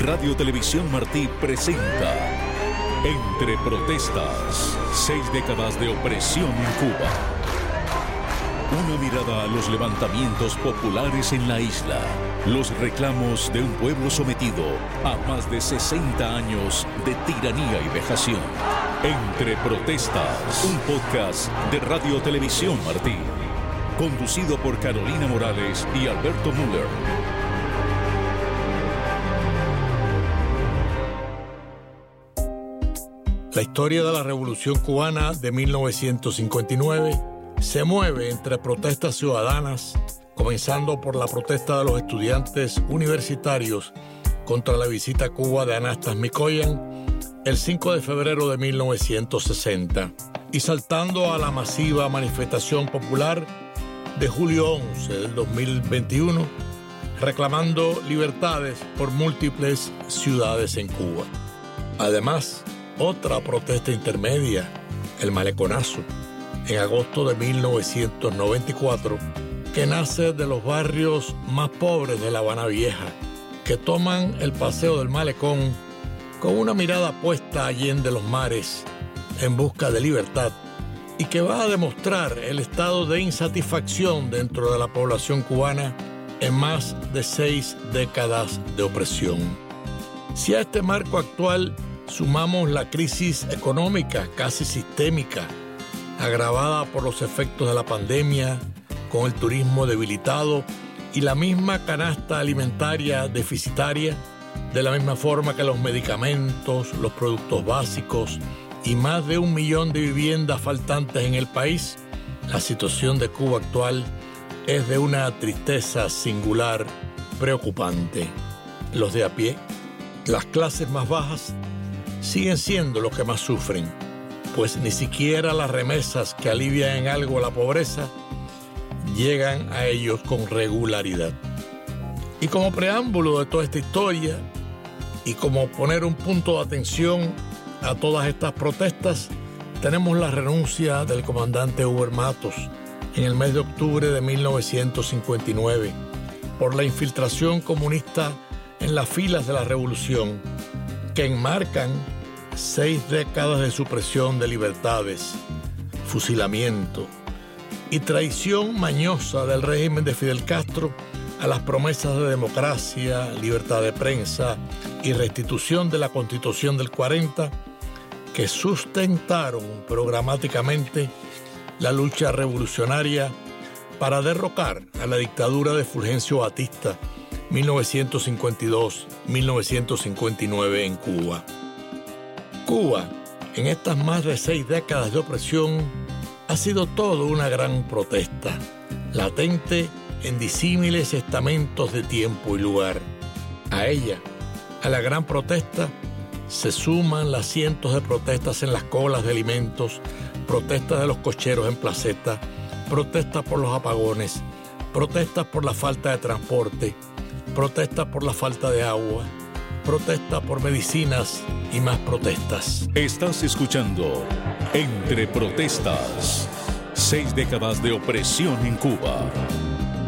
Radio Televisión Martí presenta Entre Protestas, seis décadas de opresión en Cuba. Una mirada a los levantamientos populares en la isla, los reclamos de un pueblo sometido a más de 60 años de tiranía y vejación. Entre Protestas, un podcast de Radio Televisión Martí, conducido por Carolina Morales y Alberto Müller. La historia de la Revolución cubana de 1959 se mueve entre protestas ciudadanas, comenzando por la protesta de los estudiantes universitarios contra la visita a Cuba de Anastas Mikoyan el 5 de febrero de 1960 y saltando a la masiva manifestación popular de julio 11 del 2021, reclamando libertades por múltiples ciudades en Cuba. Además, otra protesta intermedia, el maleconazo, en agosto de 1994, que nace de los barrios más pobres de La Habana Vieja, que toman el paseo del malecón con una mirada puesta allí en de los mares en busca de libertad y que va a demostrar el estado de insatisfacción dentro de la población cubana en más de seis décadas de opresión. Si a este marco actual sumamos la crisis económica casi sistémica, agravada por los efectos de la pandemia, con el turismo debilitado y la misma canasta alimentaria deficitaria, de la misma forma que los medicamentos, los productos básicos y más de un millón de viviendas faltantes en el país, la situación de Cuba actual es de una tristeza singular, preocupante. Los de a pie, las clases más bajas, siguen siendo los que más sufren, pues ni siquiera las remesas que alivian en algo la pobreza llegan a ellos con regularidad. Y como preámbulo de toda esta historia, y como poner un punto de atención a todas estas protestas, tenemos la renuncia del comandante Huber Matos en el mes de octubre de 1959 por la infiltración comunista en las filas de la revolución que enmarcan seis décadas de supresión de libertades, fusilamiento y traición mañosa del régimen de Fidel Castro a las promesas de democracia, libertad de prensa y restitución de la constitución del 40 que sustentaron programáticamente la lucha revolucionaria para derrocar a la dictadura de Fulgencio Batista 1952-1959 en Cuba. Cuba, en estas más de seis décadas de opresión, ha sido todo una gran protesta, latente en disímiles estamentos de tiempo y lugar. A ella, a la gran protesta, se suman las cientos de protestas en las colas de alimentos, protestas de los cocheros en placeta, protestas por los apagones, protestas por la falta de transporte, protestas por la falta de agua, protestas por medicinas y más protestas. Estás escuchando Entre Protestas, seis décadas de opresión en Cuba.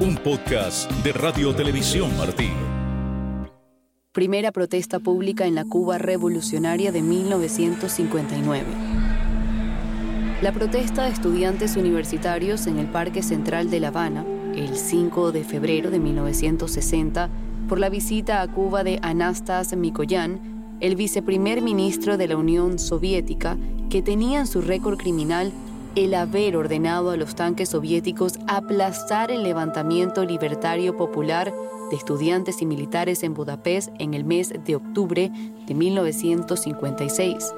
Un podcast de Radio Televisión Martí. Primera protesta pública en la Cuba revolucionaria de 1959. La protesta de estudiantes universitarios en el Parque Central de La Habana, el 5 de febrero de 1960, por la visita a Cuba de Anastas Mikoyan, el viceprimer ministro de la Unión Soviética, que tenía en su récord criminal el haber ordenado a los tanques soviéticos aplastar el levantamiento libertario popular de estudiantes y militares en Budapest en el mes de octubre de 1956,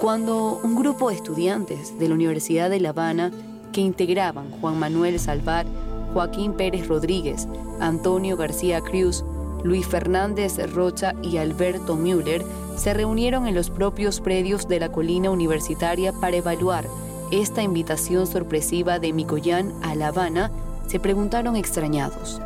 cuando un grupo de estudiantes de la Universidad de La Habana que integraban Juan Manuel Salvat, Joaquín Pérez Rodríguez, Antonio García Cruz, Luis Fernández Rocha y Alberto Müller se reunieron en los propios predios de la colina universitaria para evaluar esta invitación sorpresiva de Micoyán a La Habana, se preguntaron extrañados,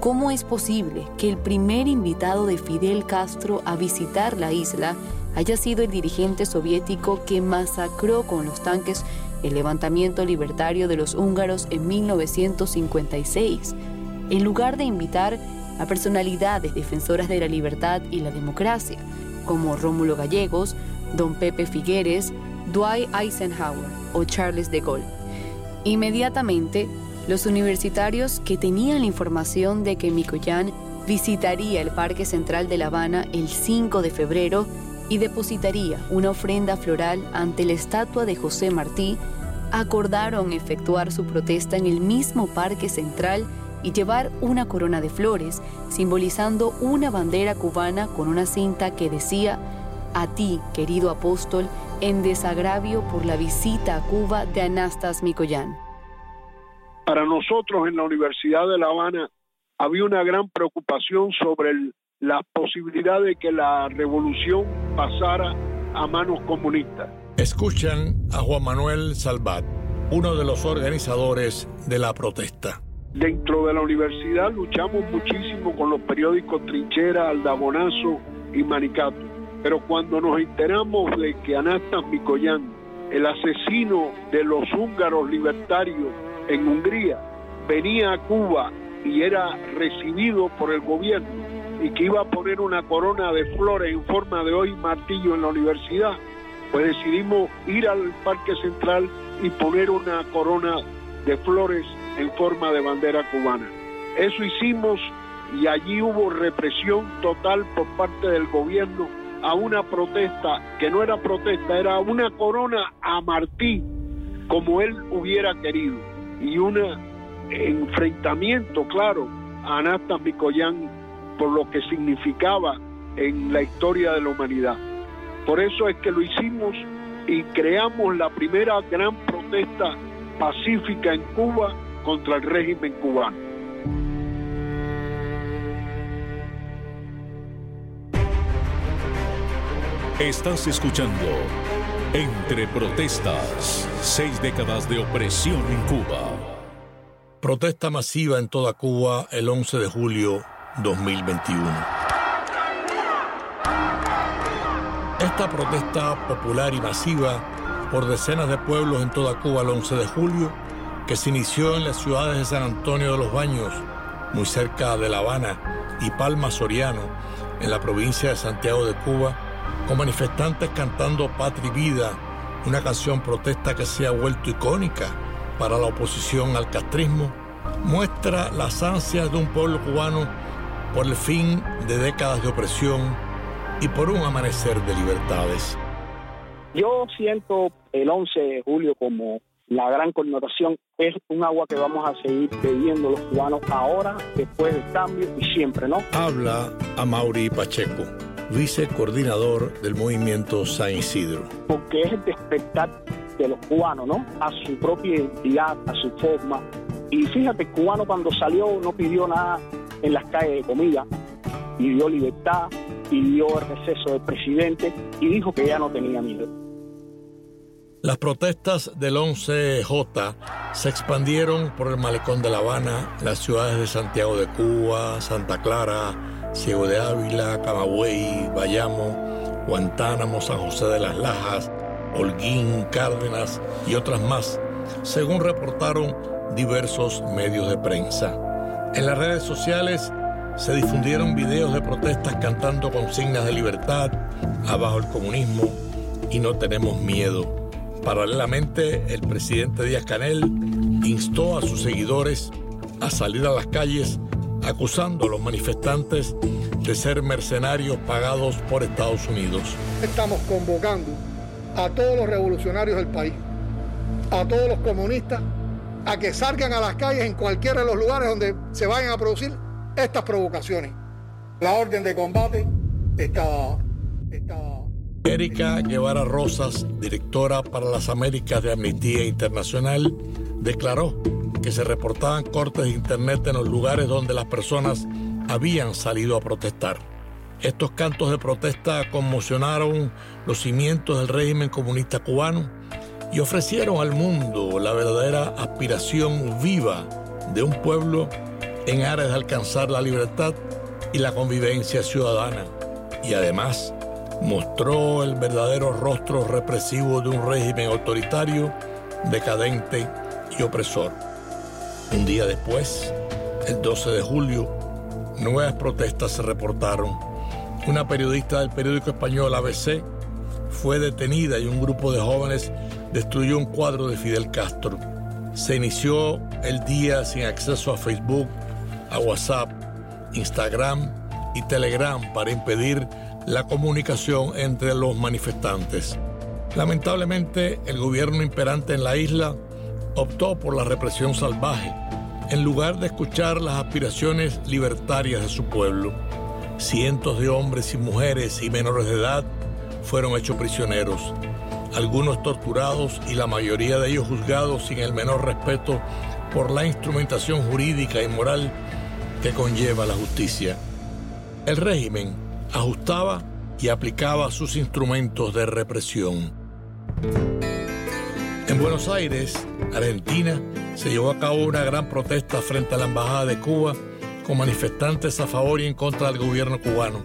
¿cómo es posible que el primer invitado de Fidel Castro a visitar la isla haya sido el dirigente soviético que masacró con los tanques el levantamiento libertario de los húngaros en 1956? En lugar de invitar a personalidades defensoras de la libertad y la democracia, como Rómulo Gallegos, Don Pepe Figueres, Dwight Eisenhower o Charles de Gaulle. Inmediatamente, los universitarios que tenían la información de que Mikoyan visitaría el Parque Central de La Habana el 5 de febrero y depositaría una ofrenda floral ante la estatua de José Martí, acordaron efectuar su protesta en el mismo Parque Central y llevar una corona de flores, simbolizando una bandera cubana con una cinta que decía, a ti, querido apóstol, en desagravio por la visita a Cuba de Anastas Mikoyan. Para nosotros en la Universidad de La Habana había una gran preocupación sobre la posibilidad de que la revolución pasara a manos comunistas. Escuchan a Juan Manuel Salvat, uno de los organizadores de la protesta. Dentro de la universidad luchamos muchísimo con los periódicos Trinchera, Aldabonazo y Manicato. Pero cuando nos enteramos de que Anastas Mikoyan, el asesino de los húngaros libertarios en Hungría, venía a Cuba y era recibido por el gobierno y que iba a poner una corona de flores en forma de hoy martillo en la universidad, pues decidimos ir al Parque Central y poner una corona de flores en forma de bandera cubana. Eso hicimos y allí hubo represión total por parte del gobierno a una protesta que no era protesta, era una corona a Martí como él hubiera querido y un enfrentamiento claro a Anastas Mikoyan por lo que significaba en la historia de la humanidad. Por eso es que lo hicimos y creamos la primera gran protesta pacífica en Cuba contra el régimen cubano. Estás escuchando Entre Protestas, seis décadas de opresión en Cuba. Protesta masiva en toda Cuba el 11 de julio 2021. Esta protesta popular y masiva por decenas de pueblos en toda Cuba el 11 de julio, que se inició en las ciudades de San Antonio de los Baños, muy cerca de La Habana, y Palma Soriano, en la provincia de Santiago de Cuba, con manifestantes cantando Patria Vida, una canción protesta que se ha vuelto icónica para la oposición al castrismo, muestra las ansias de un pueblo cubano por el fin de décadas de opresión y por un amanecer de libertades. Yo siento el 11 de julio como la gran connotación, es un agua que vamos a seguir bebiendo los cubanos ahora, después del cambio y siempre, ¿no? Habla a Mauri Pacheco, vicecoordinador del movimiento San Isidro. Porque es el despertar de los cubanos, ¿no? A su propia identidad, a su forma. Y fíjate, el cubano cuando salió no pidió nada en las calles de comida, pidió libertad, pidió el receso del presidente y dijo que ya no tenía miedo. Las protestas del 11J se expandieron por el malecón de La Habana, las ciudades de Santiago de Cuba, Santa Clara, Ciego de Ávila, Camagüey, Bayamo, Guantánamo, San José de las Lajas, Holguín, Cárdenas y otras más, según reportaron diversos medios de prensa. En las redes sociales se difundieron videos de protestas cantando consignas de libertad, abajo el comunismo y no tenemos miedo. Paralelamente, el presidente Díaz Canel instó a sus seguidores a salir a las calles acusando a los manifestantes de ser mercenarios pagados por Estados Unidos. Estamos convocando a todos los revolucionarios del país, a todos los comunistas, a que salgan a las calles en cualquiera de los lugares donde se vayan a producir estas provocaciones. La orden de combate está... Erika Guevara Rosas, directora para las Américas de Amnistía Internacional, declaró que se reportaban cortes de internet en los lugares donde las personas habían salido a protestar. Estos cantos de protesta conmocionaron los cimientos del régimen comunista cubano y ofrecieron al mundo la verdadera aspiración viva de un pueblo en aras de alcanzar la libertad y la convivencia ciudadana. Y además mostró el verdadero rostro represivo de un régimen autoritario, decadente y opresor. Un día después, el 12 de julio, nuevas protestas se reportaron. Una periodista del periódico español ABC fue detenida y un grupo de jóvenes destruyó un cuadro de Fidel Castro. Se inició el día sin acceso a Facebook, a WhatsApp, Instagram y Telegram para impedir la comunicación entre los manifestantes. Lamentablemente, el gobierno imperante en la isla optó por la represión salvaje en lugar de escuchar las aspiraciones libertarias de su pueblo. Cientos de hombres y mujeres y menores de edad fueron hechos prisioneros, algunos torturados y la mayoría de ellos juzgados sin el menor respeto por la instrumentación jurídica y moral que conlleva la justicia. El régimen ajustaba y aplicaba sus instrumentos de represión. En Buenos Aires, Argentina, se llevó a cabo una gran protesta frente a la Embajada de Cuba con manifestantes a favor y en contra del gobierno cubano.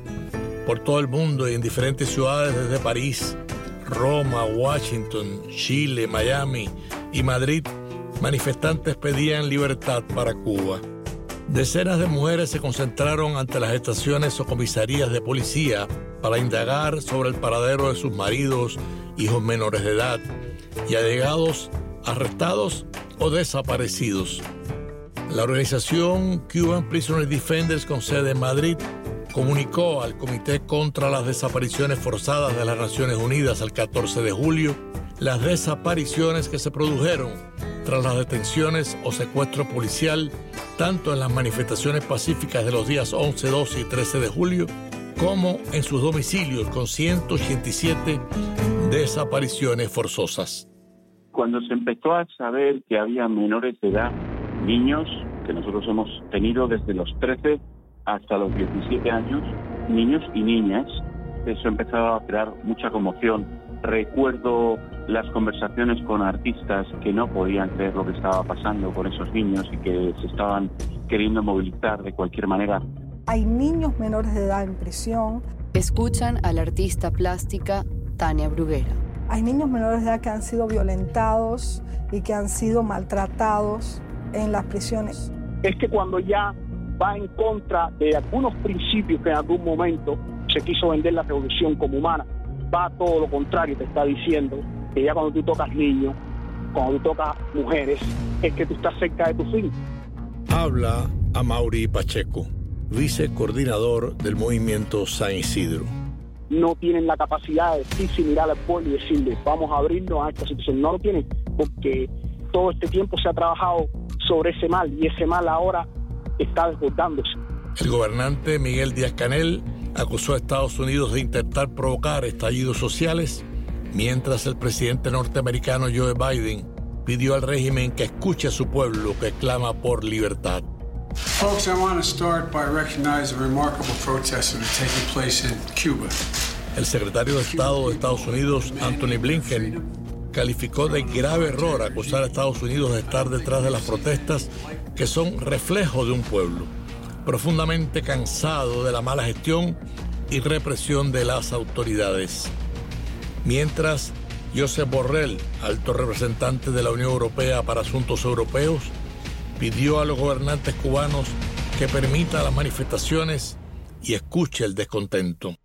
Por todo el mundo y en diferentes ciudades desde París, Roma, Washington, Chile, Miami y Madrid, manifestantes pedían libertad para Cuba. Decenas de mujeres se concentraron ante las estaciones o comisarías de policía para indagar sobre el paradero de sus maridos, hijos menores de edad y allegados arrestados o desaparecidos. La organización Cuban Prisoner Defenders con sede en Madrid comunicó al Comité contra las Desapariciones Forzadas de las Naciones Unidas el 14 de julio las desapariciones que se produjeron tras las detenciones o secuestro policial tanto en las manifestaciones pacíficas de los días 11, 12 y 13 de julio como en sus domicilios con 187 desapariciones forzosas. Cuando se empezó a saber que había menores de edad, niños, que nosotros hemos tenido desde los 13 hasta los 17 años, niños y niñas, eso empezaba a crear mucha conmoción. Recuerdo las conversaciones con artistas que no podían creer lo que estaba pasando con esos niños y que se estaban queriendo movilizar de cualquier manera. Hay niños menores de edad en prisión. Escuchan a la artista plástica Tania Bruguera. Hay niños menores de edad que han sido violentados y que han sido maltratados en las prisiones. Es que cuando ya va en contra de algunos principios que en algún momento se quiso vender la revolución como humana, va a todo lo contrario, te está diciendo que ya cuando tú tocas niños, cuando tú tocas mujeres, es que tú estás cerca de tu fin. Habla a Mauri Pacheco, vicecoordinador del movimiento San Isidro. No tienen la capacidad de decirse, mirar al pueblo y decirle, vamos a abrirnos a esta situación. No lo tienen porque todo este tiempo se ha trabajado sobre ese mal y ese mal ahora está desbordándose. El gobernante Miguel Díaz Canel acusó a Estados Unidos de intentar provocar estallidos sociales, mientras el presidente norteamericano Joe Biden pidió al régimen que escuche a su pueblo que clama por libertad. Folks, I want to start by recognizing the remarkable protests that are taking place in Cuba. El secretario de Estado de Estados Unidos, Anthony Blinken, calificó de grave error acusar a Estados Unidos de estar detrás de las protestas que son reflejo de un pueblo profundamente cansado de la mala gestión y represión de las autoridades. Mientras, Josep Borrell, alto representante de la Unión Europea para Asuntos Europeos, pidió a los gobernantes cubanos que permita las manifestaciones y escuche el descontento.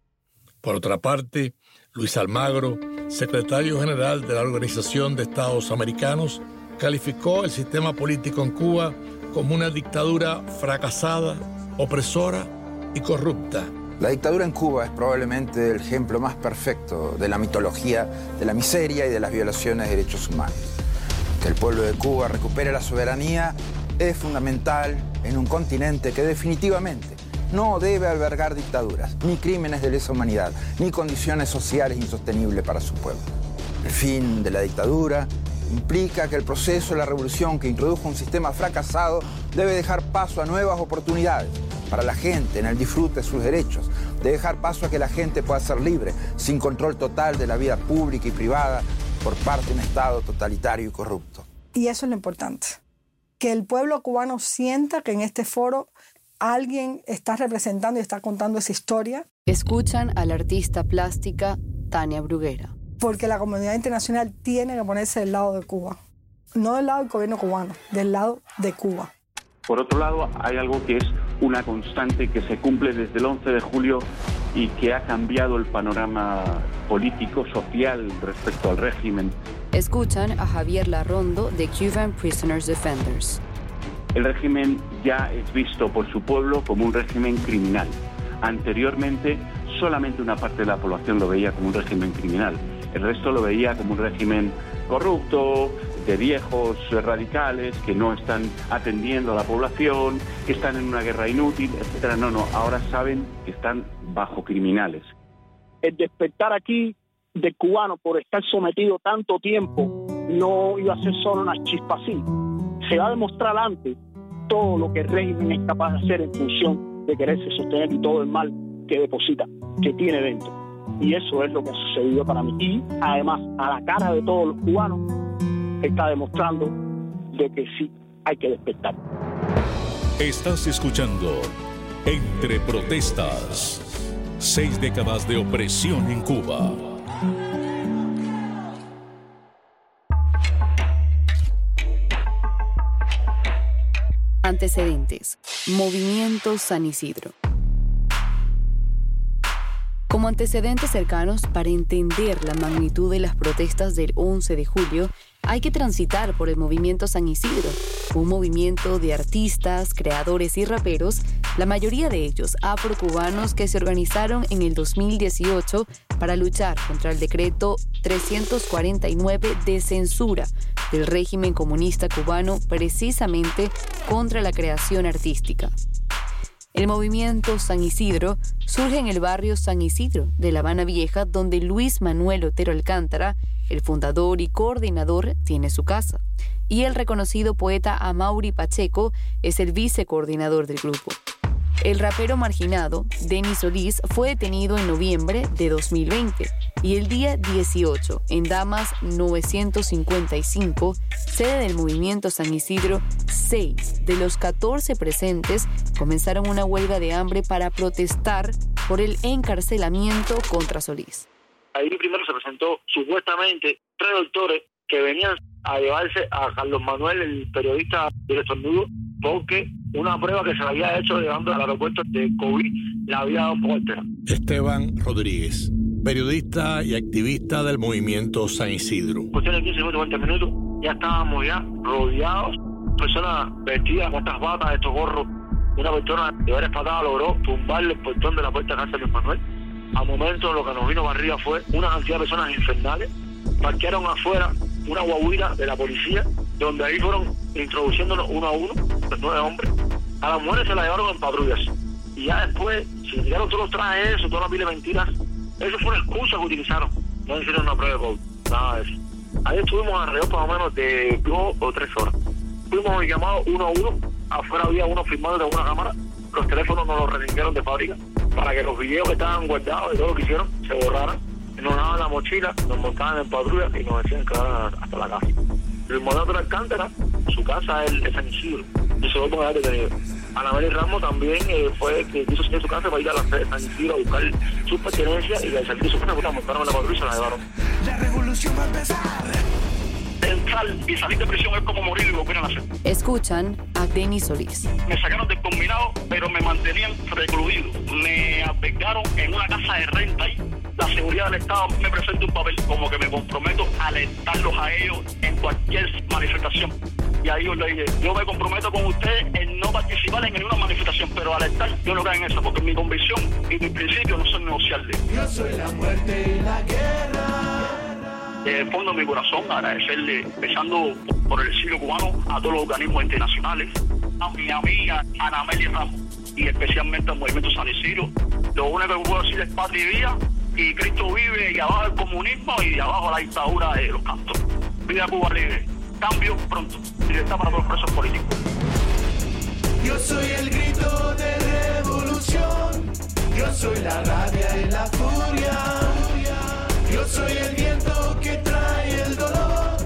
Por otra parte, Luis Almagro, secretario general de la Organización de Estados Americanos, calificó el sistema político en Cuba como una dictadura fracasada, opresora y corrupta. La dictadura en Cuba es probablemente el ejemplo más perfecto de la mitología de la miseria y de las violaciones de derechos humanos. Que el pueblo de Cuba recupere la soberanía es fundamental en un continente que definitivamente no debe albergar dictaduras, ni crímenes de lesa humanidad, ni condiciones sociales insostenibles para su pueblo. El fin de la dictadura implica que el proceso de la revolución que introdujo un sistema fracasado debe dejar paso a nuevas oportunidades para la gente en el disfrute de sus derechos, debe dejar paso a que la gente pueda ser libre, sin control total de la vida pública y privada por parte de un Estado totalitario y corrupto. Y eso es lo importante, que el pueblo cubano sienta que en este foro alguien está representando y está contando esa historia. Escuchan a la artista plástica Tania Bruguera. Porque la comunidad internacional tiene que ponerse del lado de Cuba. No del lado del gobierno cubano, del lado de Cuba. Por otro lado, hay algo que es una constante que se cumple desde el 11 de julio y que ha cambiado el panorama político, social respecto al régimen. Escuchan a Javier Larrondo de Cuban Prisoners Defenders. El régimen ya es visto por su pueblo como un régimen criminal. Anteriormente, solamente una parte de la población lo veía como un régimen criminal. El resto lo veía como un régimen corrupto, de viejos radicales que no están atendiendo a la población, que están en una guerra inútil, etcétera. No, no, ahora saben que están bajo criminales. El despertar aquí de cubano por estar sometido tanto tiempo no iba a ser solo una chispa así. Se va a demostrar antes todo lo que el régimen es capaz de hacer en función de quererse sostener y todo el mal que deposita, que tiene dentro. Y eso es lo que ha sucedido para mí. Y además, a la cara de todos los cubanos, está demostrando de que sí hay que despertar. Estás escuchando Entre Protestas. Seis décadas de opresión en Cuba. Antecedentes. Movimiento San Isidro. Como antecedentes cercanos para entender la magnitud de las protestas del 11 de julio, hay que transitar por el movimiento San Isidro, un movimiento de artistas, creadores y raperos, la mayoría de ellos afrocubanos que se organizaron en el 2018 para luchar contra el decreto 349 de censura del régimen comunista cubano precisamente contra la creación artística. El movimiento San Isidro surge en el barrio San Isidro de La Habana Vieja, donde Luis Manuel Otero Alcántara, el fundador y coordinador, tiene su casa. Y el reconocido poeta Amaury Pacheco es el vicecoordinador del grupo. El rapero marginado, Denis Solís, fue detenido en noviembre de 2020 y el día 18, en Damas 955, sede del movimiento San Isidro, seis de los 14 presentes comenzaron una huelga de hambre para protestar por el encarcelamiento contra Solís. Ahí primero se presentó supuestamente tres doctores que venían a llevarse a Carlos Manuel, el periodista del estornudo, porque una prueba que se le había hecho llegando al aeropuerto de COVID la había dado por Esteban Rodríguez, periodista y activista del movimiento San Isidro. Cuestión de 15 minutos, 20 minutos, ya estábamos ya rodeados, personas vestidas con estas batas, estos gorros. Una persona de varias patadas logró tumbarle el portón de la puerta de casa de Manuel. A momento lo que nos vino para arriba fue una cantidad de personas infernales. Parquearon afuera una guaguira de la policía, donde ahí fueron introduciéndonos uno a uno, los nueve hombres. A las mujeres se la llevaron en patrullas. Y ya después, si tiraron todos los trajes, eso, todas las de mentiras, eso fue una excusa que utilizaron. No hicieron una prueba de COVID, nada de eso. Ahí estuvimos alrededor por lo menos de dos o tres horas. Fuimos llamados uno a uno, afuera había uno firmado de una cámara, los teléfonos nos los restringieron de fábrica para que los videos que estaban guardados y todo lo que hicieron se borraran nos daban la mochila, nos montaban en patrulla y nos decían que hasta la casa. El modelo de Alcántara, su casa es, el San Isidro, y se va a detenido. Anabel Ramos también eh, fue que quiso salir su casa para ir a la sede de San Isidro a buscar sus pertenencias y al salir de su casa, pues, montaron en la patrulla y se la llevaron. La revolución va a empezar. Entrar y salir de prisión es como morir y volver a nacer. Escuchan a Denis Solís. Me sacaron del combinado, pero me mantenían recluido. Me albergaron en una casa de renta ahí la seguridad del Estado me presenta un papel como que me comprometo a alentarlos a ellos en cualquier manifestación. Y ahí yo le dije, yo me comprometo con usted en no participar en ninguna manifestación, pero alentar yo no creo en eso, porque mi convicción y mis principios no son negociables. Yo soy la muerte y la guerra. Desde el fondo de mi corazón, agradecerle, empezando por el exilio cubano, a todos los organismos internacionales, a mi amiga Ana Amelia Ramos y especialmente al Movimiento San Isidro. Lo único que puedo decir es patria y vida y Cristo vive y abajo el comunismo y abajo la dictadura de los cantos. Vida Cuba libre. Cambio pronto. Libertad para todos los presos políticos. Yo soy el grito de revolución. Yo soy la rabia y la furia. Yo soy el viento que trae el dolor.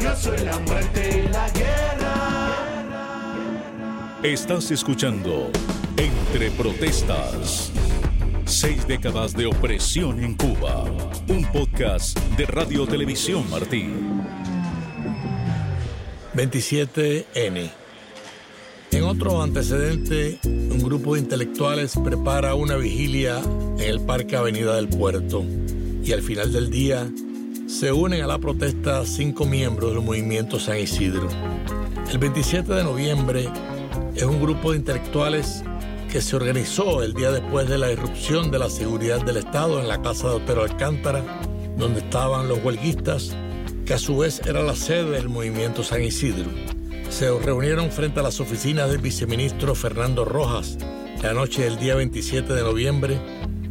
Yo soy la muerte y la guerra. Estás escuchando Entre Protestas. Seis décadas de opresión en Cuba. Un podcast de Radio Televisión Martín. 27N. En otro antecedente, un grupo de intelectuales prepara una vigilia en el Parque Avenida del Puerto y al final del día se unen a la protesta cinco miembros del movimiento San Isidro. El 27 de noviembre es un grupo de intelectuales que se organizó el día después de la irrupción de la seguridad del Estado en la casa de Otero Alcántara, donde estaban los huelguistas, que a su vez era la sede del movimiento San Isidro. Se reunieron frente a las oficinas del viceministro Fernando Rojas la noche del día 27 de noviembre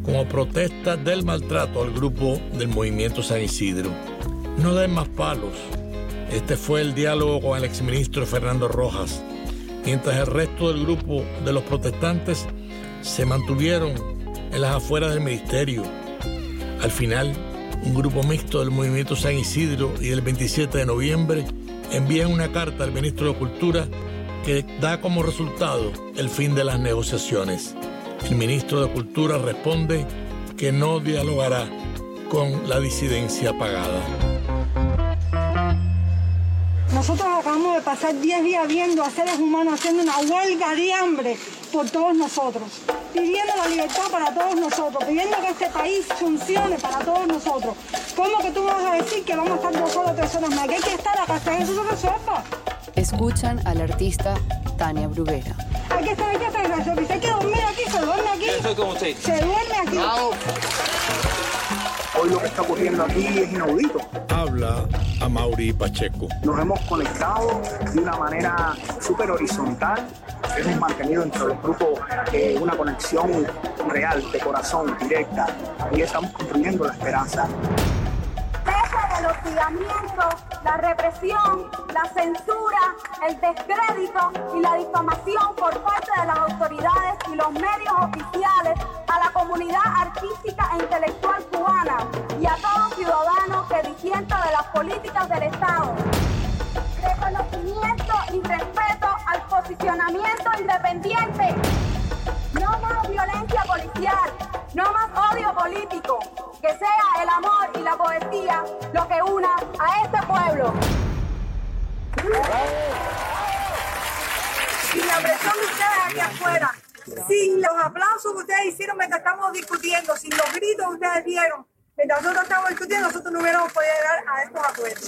como protesta del maltrato al grupo del movimiento San Isidro. No den más palos. Este fue el diálogo con el exministro Fernando Rojas mientras el resto del grupo de los protestantes se mantuvieron en las afueras del ministerio. Al final, un grupo mixto del movimiento San Isidro y el 27 de noviembre envían una carta al ministro de Cultura que da como resultado el fin de las negociaciones. El ministro de Cultura responde que no dialogará con la disidencia pagada. Nosotros acabamos de pasar 10 días viendo a seres humanos haciendo una huelga de hambre por todos nosotros, pidiendo la libertad para todos nosotros, pidiendo que este país funcione para todos nosotros. ¿Cómo que tú vas a decir que vamos a estar dos horas, tres horas más? Que hay que estar acá hasta que eso se resuelva. Escuchan al artista Tania Bruguera. Hay que estar aquí hasta que se resuelva. Si hay que dormir aquí, se duerme aquí. Yo soy como usted. Se duerme aquí. Hoy lo que está ocurriendo aquí es inaudito. Habla a Mauri Pacheco. Nos hemos conectado de una manera súper horizontal. Hemos mantenido entre los grupos eh, una conexión real, de corazón, directa. Y estamos construyendo la esperanza. Hostigamiento, la represión, la censura, el descrédito y la difamación por parte de las autoridades y los medios oficiales a la comunidad artística e intelectual cubana y a todo ciudadano que disienta de las políticas del Estado. Reconocimiento y respeto al posicionamiento independiente. No más violencia policial, no más odio político. Que sea el amor lo que una a este pueblo. Sin la presión de ustedes aquí afuera, sin los aplausos que ustedes hicieron mientras estamos discutiendo, sin los gritos que ustedes dieron, mientras nosotros estamos discutiendo, nosotros no hubiéramos podido llegar a estos acuerdos.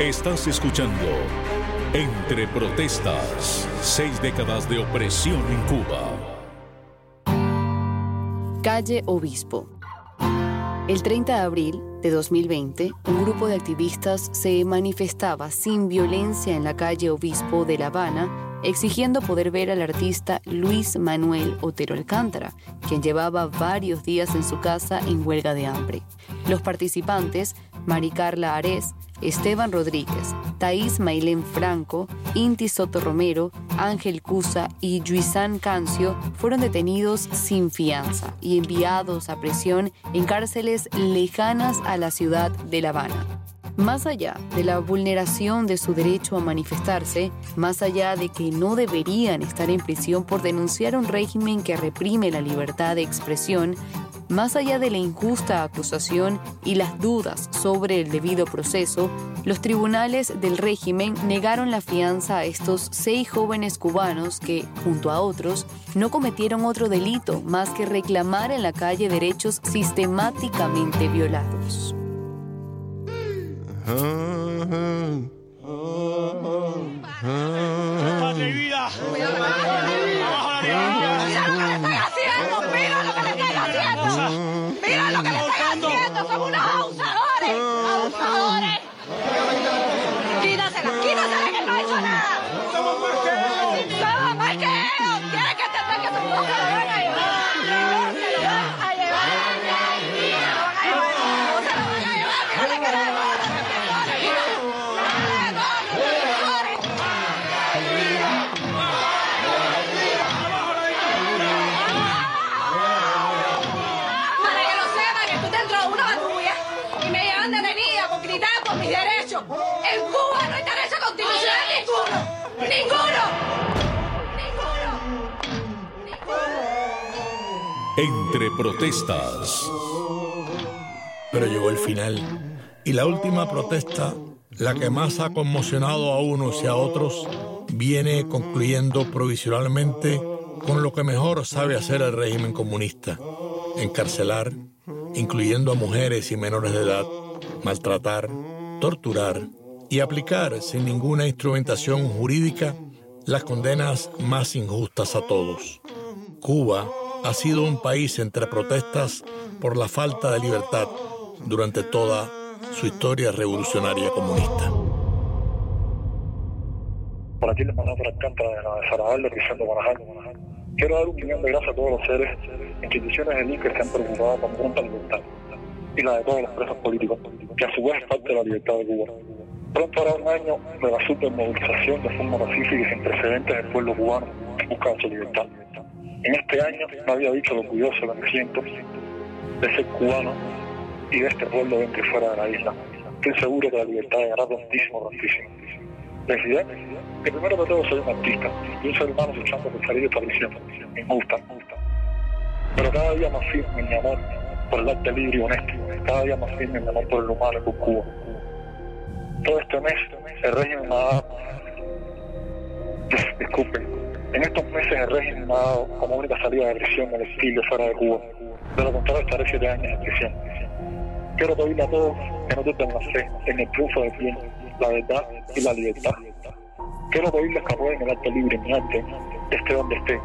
Estás escuchando Entre Protestas, seis décadas de opresión en Cuba. Calle Obispo. El 30 de abril de 2020, un grupo de activistas se manifestaba sin violencia en la calle Obispo de La Habana, exigiendo poder ver al artista Luis Manuel Otero Alcántara, quien llevaba varios días en su casa en huelga de hambre. Los participantes, Mari Carla Ares, Esteban Rodríguez, Thaís Mailén Franco, Inti Soto Romero, Ángel Cusa y Yuizán Cancio fueron detenidos sin fianza y enviados a prisión en cárceles lejanas a la ciudad de La Habana. Más allá de la vulneración de su derecho a manifestarse, más allá de que no deberían estar en prisión por denunciar un régimen que reprime la libertad de expresión, más allá de la injusta acusación y las dudas sobre el debido proceso, los tribunales del régimen negaron la fianza a estos seis jóvenes cubanos que, junto a otros, no cometieron otro delito más que reclamar en la calle derechos sistemáticamente violados. Entre protestas. Pero llegó el final. Y la última protesta, la que más ha conmocionado a unos y a otros, viene concluyendo provisionalmente con lo que mejor sabe hacer el régimen comunista, encarcelar, incluyendo a mujeres y menores de edad, maltratar, torturar y aplicar sin ninguna instrumentación jurídica las condenas más injustas a todos. Cuba ha sido un país entre protestas por la falta de libertad durante toda su historia revolucionaria comunista. Por aquí les mandamos por Alcántara de la de de Guanajuato. Quiero dar un millón de gracias a todos los seres, instituciones del INCA que se han preocupado con pronta libertad y la de todos los presos políticos, que a su vez es parte de la libertad de Cuba. Pronto hará un año de la supermovilización de forma pacífica y sin precedentes del pueblo cubano en busca su libertad. En este año me había dicho lo curioso que me siento de ser cubano y de este pueblo dentro y fuera de la isla. Estoy seguro que la libertad llegará prontísimo, prontísimo. Les diré que primero de todo soy un artista y un ser humano luchando por salir de prisión. Me gusta, me gusta. Pero cada día más firme mi amor por el arte libre y honesto. Cada día más firme mi amor por el humano por Cuba. Todo este mes el régimen me ha dado... Disculpen. En estos meses el régimen me ha dado como única salida de prisión el exilio fuera de Cuba. De lo contrario estaré siete años en prisión. Quiero pedirle a todos que no duden la fe en el triunfo del bien, la verdad y la libertad. Quiero pedirles que apoyen el arte libre, mi arte, esté donde esté.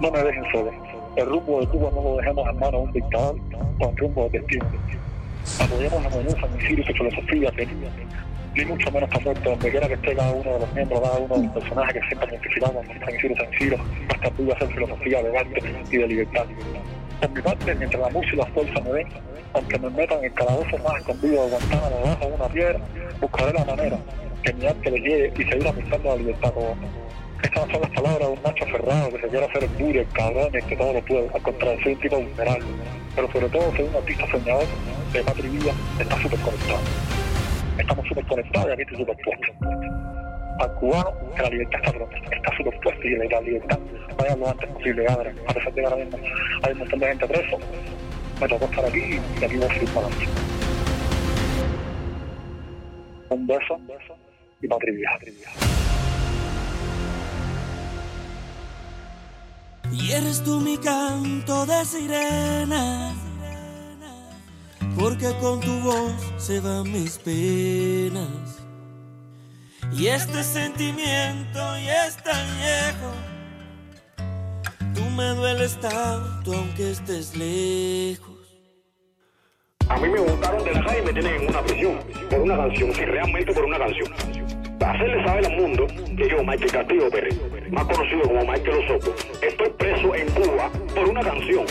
No me dejen solo. El rumbo de Cuba no lo dejemos en manos de un dictador en rumbo de destino. Apoyemos la menuza, mi y filosofía, que ni mucho menos muerto, donde quiera que esté cada uno de los miembros, cada uno de los personajes que siempre identificamos con San Isidro San Isidro, hasta pudo hacer filosofía de arte y de libertad. Por mi parte, mientras la música y la fuerza me den, aunque me metan en el calabozo más escondido de Guantánamo debajo de una piedra, buscaré la manera que mi arte le llegue y seguir apostando a la libertad como Estas son las palabras de un macho aferrado que se quiere hacer el duro, el cabrón, y que todo lo puede, al contrario, un tipo vulnerable. Pero sobre todo soy un artista soñador de patria está súper conectado. Estamos súper conectados y aquí estoy súper puesto. Al cubano, que la libertad está está súper puesto y la libertad vaya lo antes posible, a pesar de que ahora mismo hay un montón de gente preso, me tocó estar aquí y aquí voy a seguir para adelante. Un beso y patria y vida. Y eres tú mi canto de sirena, porque con tu voz se van mis penas. Y este sentimiento ya es tan viejo, tú me dueles tanto aunque estés lejos. A mí me botaron de la calle y me tienen en una prisión por una canción, sí, realmente por una canción. Para hacerle saber al mundo que yo, Michael Castillo Pérez, más conocido como Michael Osoco, estoy preso en Cuba por una canción.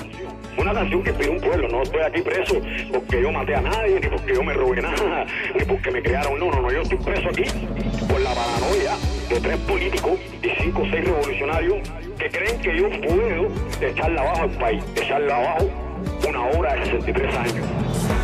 Una canción que pide un pueblo, no estoy aquí preso porque yo maté a nadie, ni porque yo me robé nada, ni porque me crearon. No, no, no, yo estoy preso aquí por la paranoia de tres políticos y cinco o seis revolucionarios que creen que yo puedo echarle abajo al país, echarle abajo una hora de 63 años.